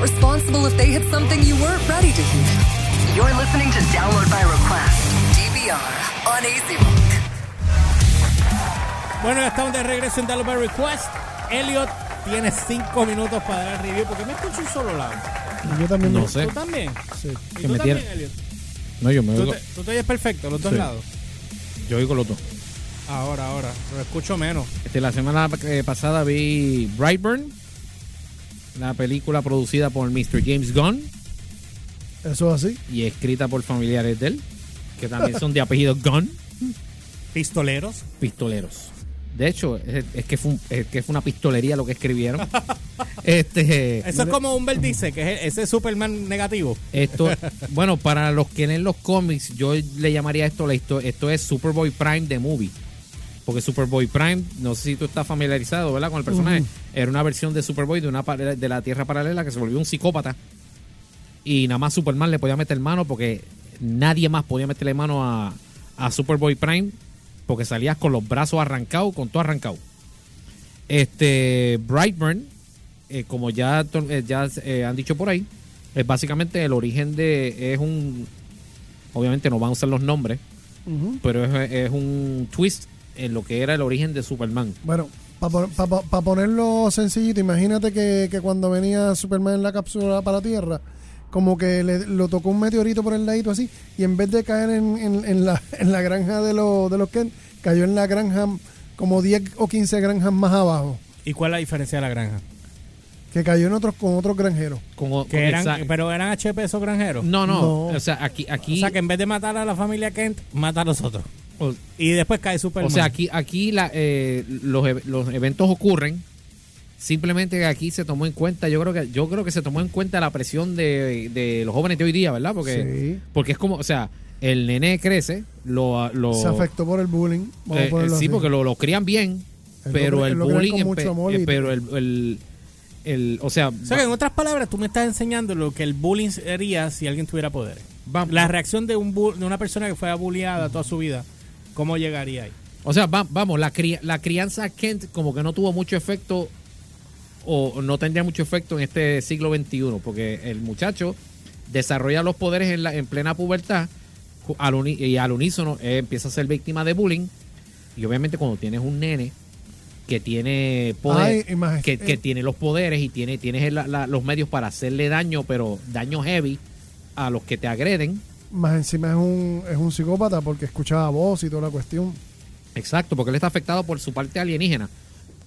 not responsible if they hit something you weren't ready to hear. You're listening to Download by Request, DVR, on AC Rock. Bueno, ya estamos de regreso en Download by Request. Elliot tiene cinco minutos para dar el review porque me escucho un solo lado. Yo también No me- sé. ¿Tú también? Sí. ¿Y Que tú me también, tiene- Elliot? No, yo me ¿Tú oigo, te, tú te oyes perfecto, los dos Sí. lados? yo oigo los dos. Ahora, ahora. Lo escucho menos. Este, la semana eh, pasada vi Brightburn, la película producida por Mr. James Gunn Eso es así. y escrita por familiares de él, que también son de apellido Gunn, Pistoleros. pistoleros. De hecho, es, es que fue un- es que fue una pistolería lo que escribieron. este, Eso es como un dice, que es ese Superman negativo. esto, bueno, para los que leen los cómics, yo le llamaría esto la histo- esto es Superboy Prime de movie. Porque Superboy Prime, no sé si tú estás familiarizado, ¿verdad? Con el personaje. Era una versión de Superboy de una de la Tierra paralela que se volvió un psicópata. Y nada más Superman le podía meter mano porque nadie más podía meterle mano a, a Superboy Prime porque salías con los brazos arrancados, con todo arrancado. Este Brightburn, eh, como ya, eh, ya eh, han dicho por ahí, es básicamente el origen de. Es un. Obviamente no van a usar los nombres, pero es, es un twist en lo que era el origen de Superman. Bueno, para ponerlo sencillito, imagínate que, que cuando venía Superman en la cápsula para la Tierra, como que le, lo tocó un meteorito por el ladito así, y en vez de caer en, en- en la, en la granja de, los de los Kent, cayó en la granja como 10 o 15 granjas más abajo, ¿Y cuál es la diferencia de la granja? que cayó en otros con otros granjeros. Con, con Que eran, pero eran HP esos granjeros. no, no, No. O sea, aquí. aquí O sea, que en vez de matar a la familia Kent, mata a los otros. O- Y después cae Superman. O sea, aquí, aquí la, eh, los, e- los eventos ocurren. Simplemente aquí se tomó en cuenta, yo creo que yo creo que se tomó en cuenta la presión de, de los jóvenes de hoy día, ¿verdad? Porque, Sí. porque es como, o sea, el nene crece, lo, lo Se afectó por el bullying. Vamos eh, a ponerlo sí, así. porque lo, lo crían bien, pero el bullying, amor eh, y- pero el, el, el- o sea, O sea, que en otras palabras, tú me estás enseñando lo que el bullying sería si alguien tuviera poderes. va- La reacción de, un bu- de una persona que fue bulliada toda su vida, ¿cómo llegaría ahí? O sea, va- vamos, la, cri- la crianza Kent como que no tuvo mucho efecto o no tendría mucho efecto en este siglo XXI, porque el muchacho desarrolla los poderes en, la, en plena pubertad ju- al uni- y al unísono eh, empieza a ser víctima de bullying y obviamente cuando tienes un nene que tiene poder, Ay, que, que eh. tiene los poderes y tiene tienes el- la- los medios para hacerle daño, pero daño heavy a los que te agreden. Más encima es un, es un psicópata porque escuchaba voz y toda la cuestión. Exacto, porque él está afectado por su parte alienígena,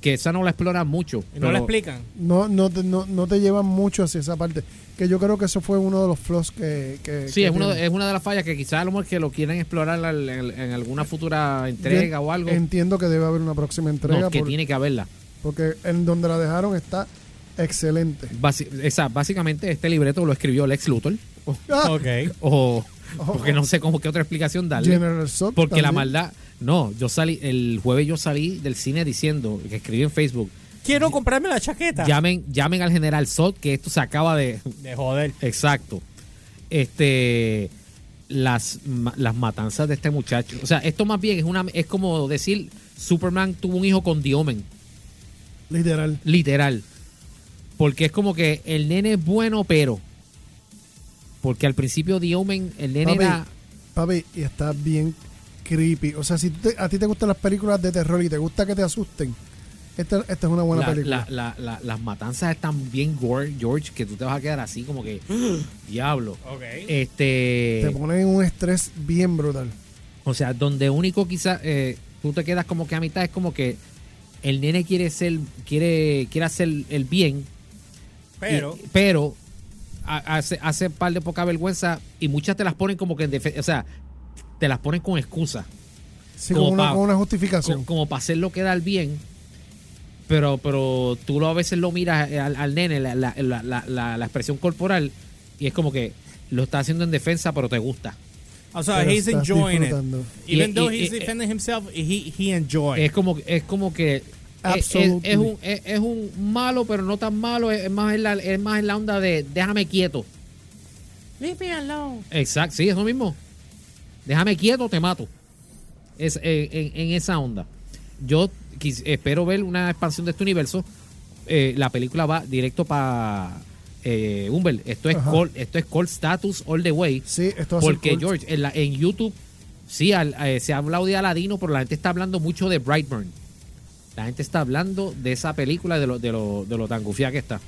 que esa no la explora mucho. Y no le pero- explican. No, no, te, no, no te llevan mucho hacia esa parte. Que yo creo que eso fue uno de los flaws que. que Sí, que es, uno, es una de las fallas que quizás a lo mejor que lo quieren explorar en, en alguna futura entrega Yo o algo. Entiendo que debe haber una próxima entrega. No, que por- tiene que haberla. Porque en donde la dejaron está excelente. Basi- esa- básicamente este libreto lo escribió Lex Luthor. O, Ah, Ok. o- Oh, porque no sé cómo qué otra explicación darle. General Zod Porque la maldad. No, yo salí, el jueves yo salí del cine diciendo, que escribí en Facebook, Quiero comprarme la chaqueta. llamen, llamen al general Sot, que esto se acaba de. De joder. Exacto. Este. Las, las matanzas de este muchacho. O sea, esto más bien es una es como decir Superman tuvo un hijo con Diomen. Literal. Literal. Porque es como que el nene es bueno, pero. Porque al principio Diomen, el nene Papi, era. papi, y está bien creepy. O sea, si te- a ti te gustan las películas de terror y te gusta que te asusten, esta, esta es una buena la- película. la- la- la- las matanzas están bien gore, George, que tú te vas a quedar así como que. Diablo. Ok. Este. te ponen en un estrés bien brutal. O sea, donde único quizás tú te quedas como que a mitad es como que el nene quiere ser, quiere, quiere hacer el bien, Pero, y- pero hace, hace par de poca vergüenza y muchas te las ponen como que en defe- o sea, te las ponen con excusa, Sí, Como con una, pa- con una co- justificación. como, para hacer lo que da el bien. Pero, pero tú lo, a veces lo miras al, al nene, la, la, la, la- la- la expresión corporal, y es como que lo está haciendo en defensa, pero te gusta. o sea, he's enjoying it. Even Y- though y- he's y- defending himself, he, he enjoy. Es como, es como que es, es, un, es, es un malo, pero no tan malo. Es más en la, es más en la onda de déjame quieto. Leave me alone. Exacto, sí, eso mismo. Déjame quieto, te mato. Es eh, en, en esa onda. Yo quis- espero ver una expansión de este universo. Eh, la película va directo para eh, Humber, esto es Ajá. call, esto es call status all the way. Sí, esto Porque. George, en, la- en YouTube sí al- eh, se ha hablado de Aladino, pero la gente está hablando mucho de Brightburn. La gente está hablando de esa película, de lo, de lo, de lo tan gufiada que está.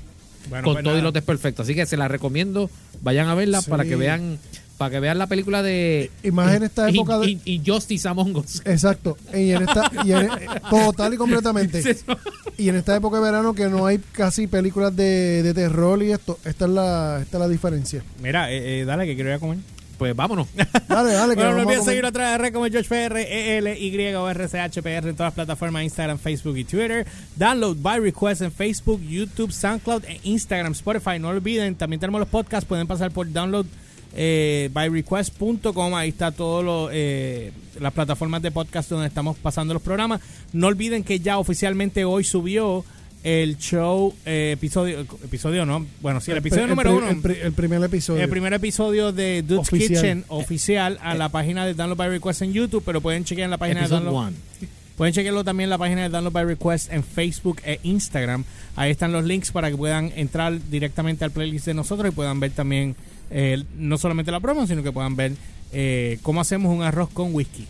Bueno, con pues todo y los desperfectos. Así que se la recomiendo, vayan a verla Sí. para que vean, para que vean la película de Y más en esta In- época de- In- Injustice Among Us. Exacto. Y en esta, y en- total y completamente. Y en esta época de verano que no hay casi películas de, de terror y esto, esta es la, esta es la diferencia. Mira, eh, eh, dale que quiero ir a comer. Pues vámonos. Dale, dale, que Bueno, no vamos a olvides seguir otra vez como George PR, EL, Y o RCHPR en todas las plataformas Instagram, Facebook y Twitter. Download by request en Facebook, YouTube, SoundCloud e Instagram, Spotify. No olviden, también tenemos los podcasts. Pueden pasar por download eh, byrequest.com. Ahí está todo eh, las plataformas de podcast donde estamos pasando los programas. No olviden que ya oficialmente hoy subió el show eh, episodio episodio no bueno sí el episodio El número uno El, pri- el primer episodio. el primer episodio de Dude's Oficial. Kitchen oficial a la página de Download by Request en YouTube, pero pueden chequear en la página de Download. one. Pueden chequearlo también en la página de Download by Request en Facebook e Instagram. Ahí están los links para que puedan entrar directamente al playlist de nosotros y puedan ver también eh, no solamente la promo, sino que puedan ver eh, cómo hacemos un arroz con whisky.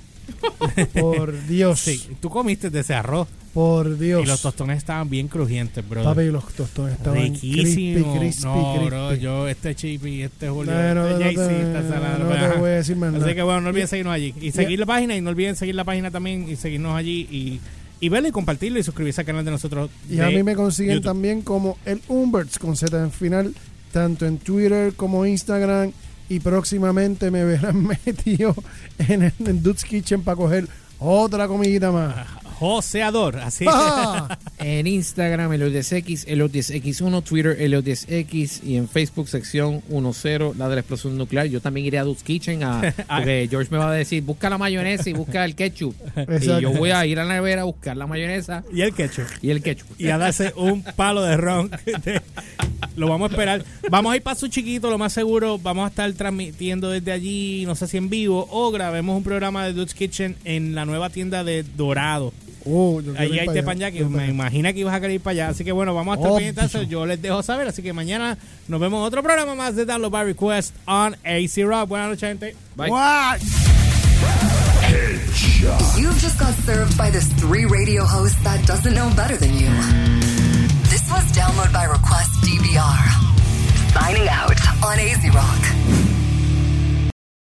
Por Dios. Sí, tú comiste de ese arroz Por Dios. y los tostones estaban bien crujientes, bro. Papi, los tostones estaban Riquísimo. crispy, crispy, no, crispy. bro, yo este Chippy, este Julio, No, no, este no está salado, no te voy a decir más Así que bueno, no olviden seguirnos allí. Y seguir la página y no olviden seguir la página también y seguirnos allí y, y verlo y compartirlo y suscribirse al canal de nosotros. Y de a mí me consiguen YouTube. también como el Umberts con Z en final, tanto en Twitter como Instagram. Y próximamente me verán metido en el en Dude's Kitchen para coger otra comidita más. Joseador, así. ¡Ah! En Instagram, Eliodes10X, Eliodes10X1, Twitter, Eliodes10X y en Facebook, sección 10, la de la explosión nuclear. Yo también iré a Dude's Kitchen a, porque George me va a decir, busca la mayonesa y busca el ketchup. Y yo voy a ir a la nevera a buscar la mayonesa y el ketchup. y el ketchup. y a darse un palo de ron. lo vamos a esperar. Vamos a ir para su chiquito, lo más seguro. Vamos a estar transmitiendo desde allí, no sé si en vivo, o grabemos un programa de Dude's Kitchen en la nueva tienda de Dorado. Oh, yo Allí ir hay Quiero me imagina que ibas a querer ir para allá. Así que bueno, vamos a estar Oh, pendientes. Yo les dejo saber. Así que mañana nos vemos en otro programa más de Download by Request on AC Rock. Buenas noches, gente. Bye. What? You've just got served by this three radio host that doesn't know better than you. This was Download by Request DVR. Signing out on AZ Rock.